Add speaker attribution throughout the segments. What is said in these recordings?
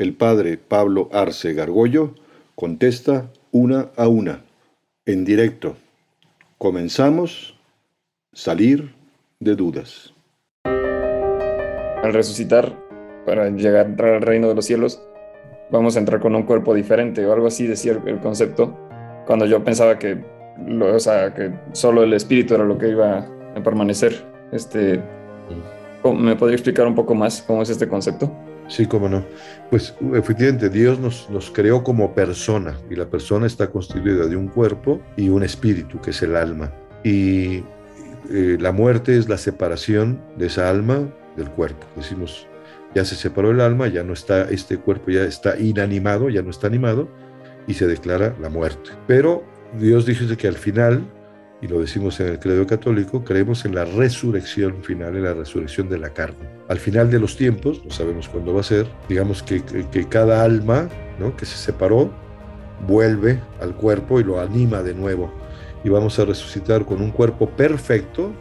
Speaker 1: El padre Pablo Arce Gargollo contesta una a una, en directo. Comenzamos, salir de dudas.
Speaker 2: Al resucitar, para llegar al reino de los cielos, vamos a entrar con un cuerpo diferente o algo así decía el concepto, cuando yo pensaba que, lo, o sea, que solo el espíritu era lo que iba a permanecer. Este, ¿Me podría explicar un poco más cómo es este concepto?
Speaker 3: Sí, cómo no. Pues efectivamente, Dios nos, nos, creó como persona y la persona está constituida de un cuerpo y un espíritu, que es el alma. Y eh, la muerte es la separación de esa alma del cuerpo. Decimos, ya se separó el alma, ya no está, este cuerpo ya está inanimado, ya no está animado y se declara la muerte. Pero Dios dice que al final y lo decimos en el credo católico, creemos en la resurrección final, en la resurrección de la carne. Al final de los tiempos, no sabemos cuándo va a ser, digamos que, que, cada alma ¿no? que se separó vuelve al cuerpo y lo anima de nuevo. Y vamos a resucitar con un cuerpo perfecto.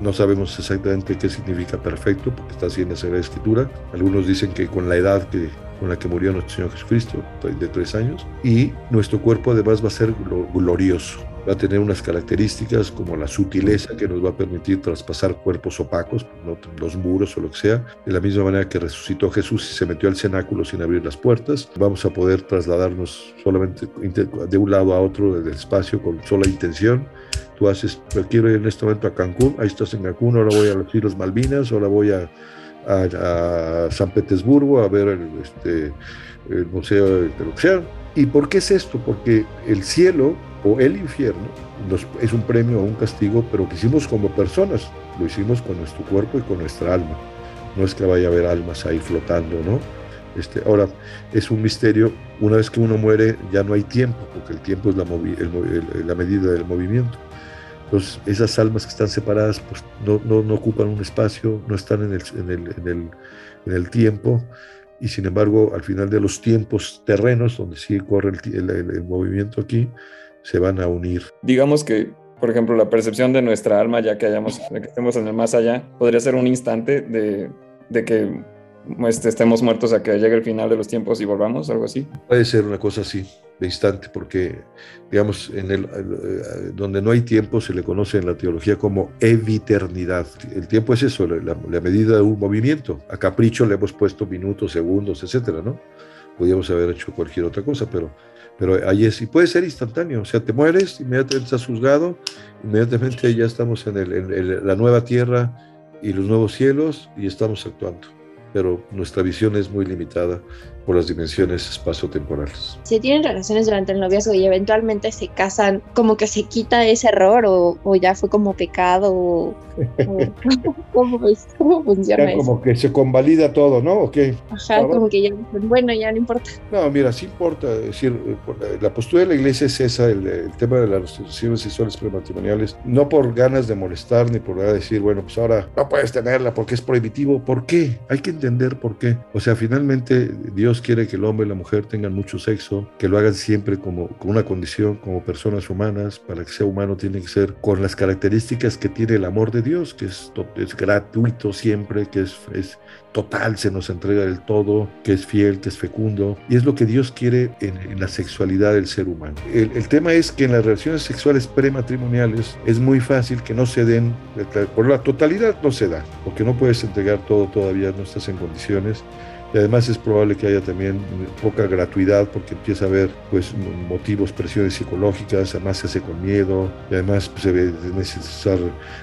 Speaker 3: No sabemos exactamente qué significa perfecto, porque está así en la Sagrada Escritura. Algunos dicen que con la edad que, con la que murió nuestro Señor Jesucristo, de tres años. Y nuestro cuerpo además va a ser glorioso va a tener unas características como la sutileza que nos va a permitir traspasar cuerpos opacos, los muros o lo que sea, de la misma manera que resucitó Jesús y se metió al cenáculo sin abrir las puertas. Vamos a poder trasladarnos solamente de un lado a otro del espacio con sola intención. Tú haces, quiero ir en este momento a Cancún, ahí estás en Cancún, ahora voy a los Islas Malvinas, ahora voy a, a, San Petersburgo a ver el, este, el Museo de Ocean. ¿Y por qué es esto? Porque el cielo o el infierno es un premio o un castigo, pero que hicimos como personas, lo hicimos con nuestro cuerpo y con nuestra alma. No es que vaya a haber almas ahí flotando, ¿no? Este, ahora, es un misterio, una vez que uno muere ya no hay tiempo, porque el tiempo es la, la medida del movimiento. Entonces, esas almas que están separadas pues, no, no, no ocupan un espacio, no están en el, en el, en el, en el tiempo, y sin embargo, al final de los tiempos terrenos, donde sí corre el, el movimiento aquí, se van a unir.
Speaker 2: Digamos que, por ejemplo, la percepción de nuestra alma, ya que, hayamos, que estemos en el más allá, podría ser un instante de, de que este, estemos muertos a que llegue el final de los tiempos y volvamos, algo así.
Speaker 3: Puede ser una cosa así, de instante, porque, digamos, en el, eh, donde no hay tiempo se le conoce en la teología como eviternidad. El tiempo es eso, la, medida de un movimiento. A capricho le hemos puesto minutos, segundos, etcétera, ¿no? Podríamos haber hecho cualquier otra cosa, pero pero ahí es, y puede ser instantáneo, o sea, te mueres, inmediatamente estás juzgado, inmediatamente ya estamos en, el, en la nueva tierra y los nuevos cielos y estamos actuando. Pero nuestra visión es muy limitada por las dimensiones espacio-temporales.
Speaker 4: Si tienen relaciones durante el noviazgo y eventualmente se casan, como que se quita ese error o, o ya fue como pecado o, ¿cómo, ¿cómo, funciona
Speaker 3: ya Como que se convalida todo, ¿no? ¿O qué?
Speaker 4: Ajá, como que ya, bueno, ya no importa.
Speaker 3: No, mira, sí importa. Es decir, la postura de la iglesia es esa, el, tema de las restricciones sexuales prematrimoniales, no por ganas de molestar ni por decir, bueno, pues ahora no puedes tenerla porque es prohibitivo. ¿Por qué? Hay que entender por qué. O sea, finalmente Dios quiere que el hombre y la mujer tengan mucho sexo, que lo hagan siempre como con una condición, como personas humanas. Para que sea humano tiene que ser con las características que tiene el amor de Dios, que es, gratuito siempre, que es, es total, se nos entrega del todo, que es fiel, que es fecundo. Y es lo que Dios quiere en, la sexualidad del ser humano. El, el, tema es que en las relaciones sexuales prematrimoniales es muy fácil que no se den, por la totalidad no se da, porque no puedes entregar todo todavía, no estás en condiciones y además es probable que haya también poca gratuidad porque empieza a haber pues motivos, presiones psicológicas, además se hace con miedo, y además pues, se ve necesitar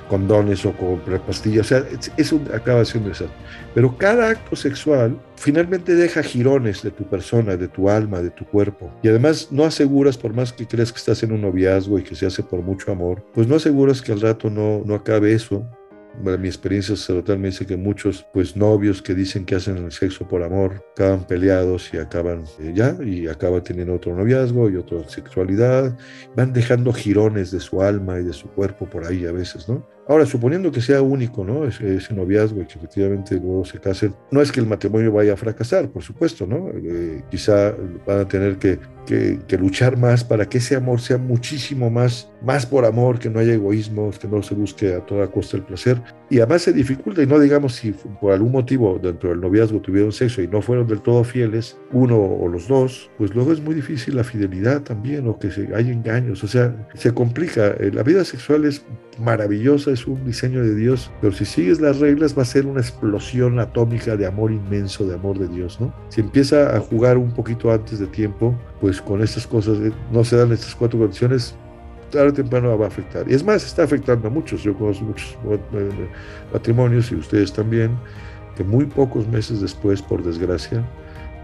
Speaker 3: condones o comprar pastillas, o sea, eso acaba siendo eso. Pero cada acto sexual finalmente deja girones de tu persona, de tu alma, de tu cuerpo. Y además no aseguras, por más que creas que estás en un noviazgo y que se hace por mucho amor, pues no aseguras que al rato no, no acabe eso Bueno, mi experiencia sacerdotal me dice que muchos pues novios que dicen que hacen el sexo por amor acaban peleados y acaban eh, ya y acaban teniendo otro noviazgo y otra sexualidad, van dejando jirones de su alma y de su cuerpo por ahí a veces, ¿no? Ahora, suponiendo que sea único, ¿no? Ese, ese, noviazgo y que efectivamente luego se casen, no es que el matrimonio vaya a fracasar, por supuesto, ¿no? Eh, quizá van a tener que, que, luchar más para que ese amor sea muchísimo más, más por amor, que no haya egoísmo, que no se busque a toda costa el placer. Y además se dificulta, y no digamos si por algún motivo dentro del noviazgo tuvieron sexo y no fueron del todo fieles, uno o los dos, pues luego es muy difícil la fidelidad también, o que se, hay engaños, o sea, se complica. Eh, la vida sexual es maravillosa, es un diseño de Dios, pero si sigues las reglas va a ser una explosión atómica de amor inmenso, de amor de Dios, ¿no? Si empieza a jugar un poquito antes de tiempo, pues con estas cosas, eh, no se dan estas cuatro condiciones, tarde o temprano va a afectar. Y es más, está afectando a muchos. Yo conozco muchos matrimonios y ustedes también, que muy pocos meses después, por desgracia,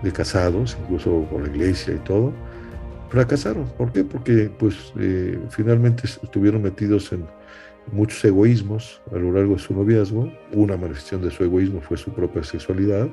Speaker 3: de casados, incluso por la iglesia y todo, fracasaron. ¿Por qué? Porque pues eh, finalmente estuvieron metidos en muchos egoísmos a lo largo de su noviazgo. Una manifestación de su egoísmo fue su propia sexualidad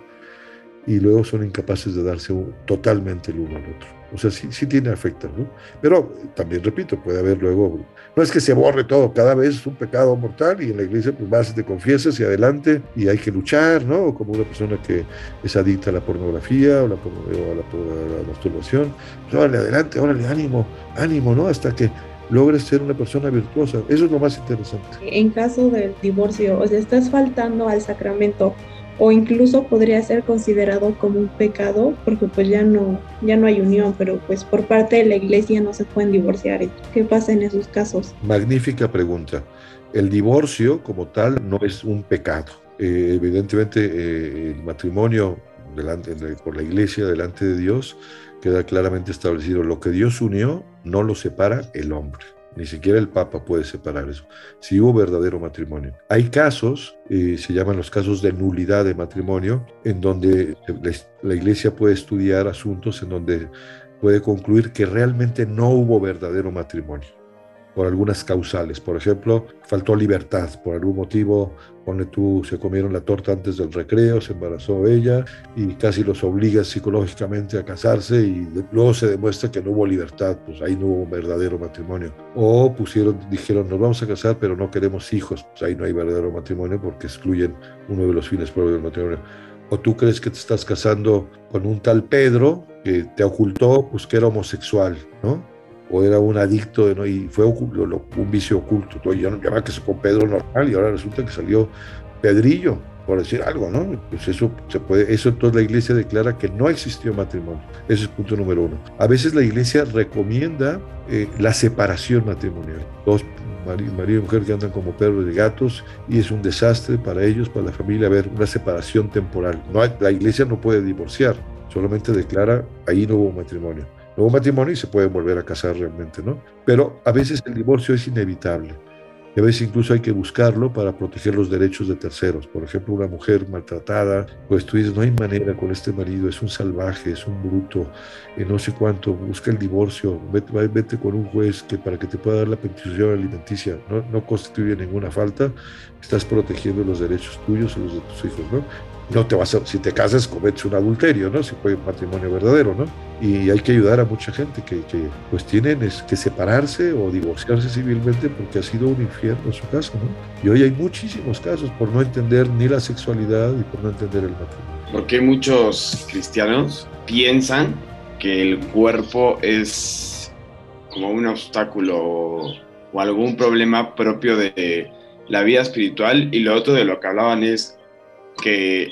Speaker 3: y luego son incapaces de darse totalmente el uno al otro. O sea, sí, sí tiene afecto, ¿no? Pero también repito, puede haber luego, no es que se borre todo, cada vez es un pecado mortal y en la iglesia pues vas, te confiesas y adelante y hay que luchar, ¿no? Como una persona que es adicta a la pornografía o, la, o a, la, a, la, masturbación, pues órale, adelante, órale, ánimo, ánimo, ¿no? Hasta que logres ser una persona virtuosa. Eso es lo más interesante.
Speaker 5: En caso del divorcio, o sea, estás faltando al sacramento o incluso podría ser considerado como un pecado porque pues ya no ya no hay unión pero pues por parte de la iglesia no se pueden divorciar. Qué pasa en esos casos
Speaker 3: magnífica pregunta. El divorcio como tal no es un pecado. Eh, evidentemente eh, el matrimonio delante por la iglesia delante de Dios queda claramente establecido. Lo que Dios unió no lo separa el hombre ni siquiera el Papa puede separar eso. Si hubo verdadero matrimonio. Hay casos, se llaman los casos de nulidad de matrimonio, en donde la Iglesia puede estudiar asuntos en donde puede concluir que realmente no hubo verdadero matrimonio por algunas causales. Por ejemplo, faltó libertad, por algún motivo, pone tú, se comieron la torta antes del recreo, se embarazó ella y casi los obliga psicológicamente a casarse y luego se demuestra que no hubo libertad, pues ahí no hubo verdadero matrimonio. O pusieron, dijeron, nos vamos a casar pero no queremos hijos, pues ahí no hay verdadero matrimonio porque excluyen uno de los fines propios del matrimonio. O tú crees que te estás casando con un tal Pedro que te ocultó pues que era homosexual, ¿no? O era un adicto de, ¿no? y fue un vicio oculto. Entonces, llamaba que se con Pedro normal y ahora resulta que salió Pedrillo, por decir algo, ¿no? Pues eso se puede, eso entonces la iglesia declara que no existió matrimonio. Ese es punto número uno. A veces la iglesia recomienda eh, la separación matrimonial. Dos marido y mujer que andan como perros de gatos y es un desastre para ellos, para la familia, ver una separación temporal. No la iglesia no puede divorciar, solamente declara ahí no hubo matrimonio nuevo matrimonio y se pueden volver a casar realmente, ¿no? Pero a veces el divorcio es inevitable. A veces incluso hay que buscarlo para proteger los derechos de terceros. Por ejemplo, una mujer maltratada, pues tú dices, no hay manera con este marido, es un salvaje, es un bruto, y no sé cuánto, busca el divorcio, vete, con un juez que para que te pueda dar la pensión alimenticia, no, no constituye ninguna falta, estás protegiendo los derechos tuyos y los de tus hijos, ¿no? No te vas a, si te casas cometes un adulterio, ¿no? Si fue un matrimonio verdadero, ¿no? Y hay que ayudar a mucha gente que, que pues tienen que separarse o divorciarse civilmente porque ha sido un infierno su caso, ¿no? Y hoy hay muchísimos casos por no entender ni la sexualidad y por no entender el matrimonio.
Speaker 6: Porque muchos cristianos piensan que el cuerpo es como un obstáculo o algún problema propio de la vida espiritual y lo otro de lo que hablaban es que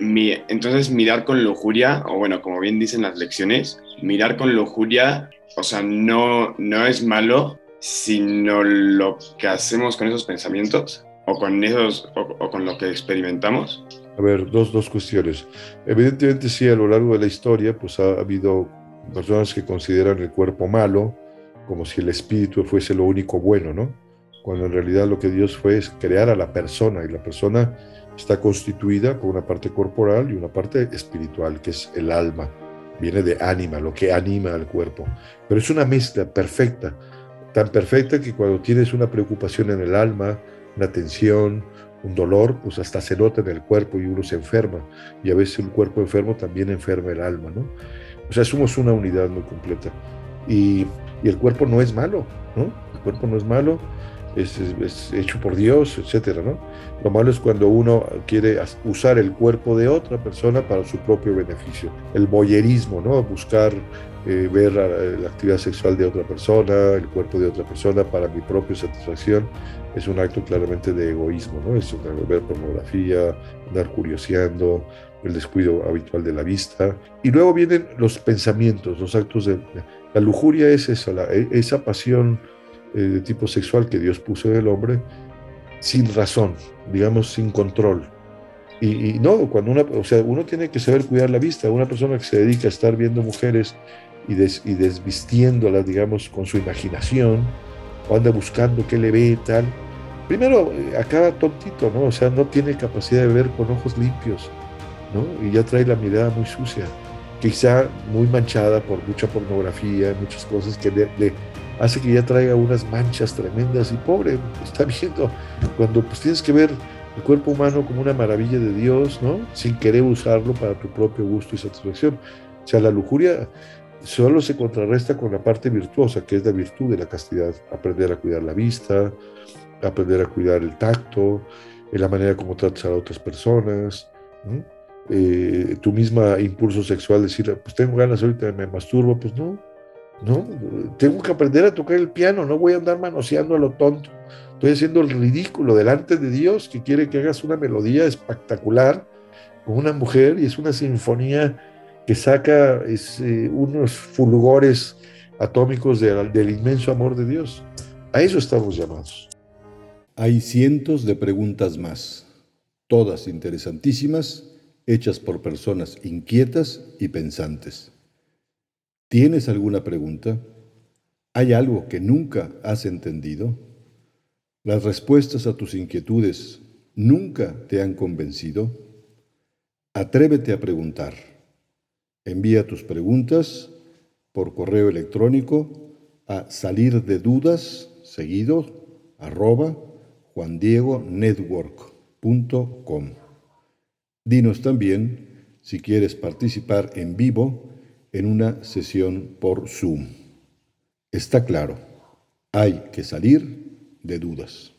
Speaker 6: mi, entonces mirar con lujuria, o bueno, como bien dicen las lecciones, mirar con lujuria, o sea, no, no es malo, sino lo que hacemos con esos pensamientos o con, esos, o, con lo que experimentamos.
Speaker 3: A ver, dos, dos cuestiones. Evidentemente sí, a lo largo de la historia, pues ha habido personas que consideran el cuerpo malo, como si el espíritu fuese lo único bueno, ¿no? Cuando en realidad lo que Dios fue es crear a la persona y la persona está constituida por una parte corporal y una parte espiritual, que es el alma. Viene de ánima, lo que anima al cuerpo. Pero es una mezcla perfecta, tan perfecta que cuando tienes una preocupación en el alma una tensión, un dolor, pues hasta se nota en el cuerpo y uno se enferma. Y a veces un cuerpo enfermo también enferma el alma, ¿no? O sea, somos una unidad muy completa. Y, y el cuerpo no es malo, ¿no? El cuerpo no es malo, es, es, hecho por Dios, etcétera, ¿no? Lo malo es cuando uno quiere usar el cuerpo de otra persona para su propio beneficio. El boyerismo, ¿no? Buscar eh, ver la actividad sexual de otra persona, el cuerpo de otra persona para mi propia satisfacción, es un acto claramente de egoísmo, ¿no? Es ver pornografía, andar curioseando, el descuido habitual de la vista. Y luego vienen los pensamientos, los actos de... La lujuria es eso, la, e, esa pasión eh, de tipo sexual que Dios puso en el hombre sin razón, digamos, sin control. Y, no, cuando una, o sea, uno tiene que saber cuidar la vista. Una persona que se dedica a estar viendo mujeres y, y desvistiéndolas, digamos, con su imaginación, o anda buscando qué le ve tal, primero eh, acaba tontito, ¿no? O sea, no tiene capacidad de ver con ojos limpios, ¿no? Y ya trae la mirada muy sucia, quizá muy manchada por mucha pornografía, muchas cosas que le, hace que ya traiga unas manchas tremendas y pobre, está viendo, cuando pues tienes que ver el cuerpo humano como una maravilla de Dios, ¿no? Sin querer usarlo para tu propio gusto y satisfacción. O sea, la lujuria solo se contrarresta con la parte virtuosa, que es la virtud de la castidad, aprender a cuidar la vista, aprender a cuidar el tacto, en la manera como tratas a otras personas, eh, tu misma impulso sexual, decir, pues tengo ganas ahorita, me masturbo, pues no, tengo que aprender a tocar el piano, no voy a andar manoseando a lo tonto, estoy haciendo el ridículo delante de Dios que quiere que hagas una melodía espectacular con una mujer y es una sinfonía que saca eh, unos fulgores atómicos del inmenso amor de Dios. A eso estamos llamados.
Speaker 1: Hay cientos de preguntas más, todas interesantísimas, hechas por personas inquietas y pensantes. ¿Tienes alguna pregunta? ¿Hay algo que nunca has entendido? ¿Las respuestas a tus inquietudes nunca te han convencido? Atrévete a preguntar. Envía tus preguntas por correo electrónico a salir de dudas seguido arroba juandiegonetwork.com. Dinos también si quieres participar en vivo en una sesión por Zoom. Está claro, hay que salir de dudas.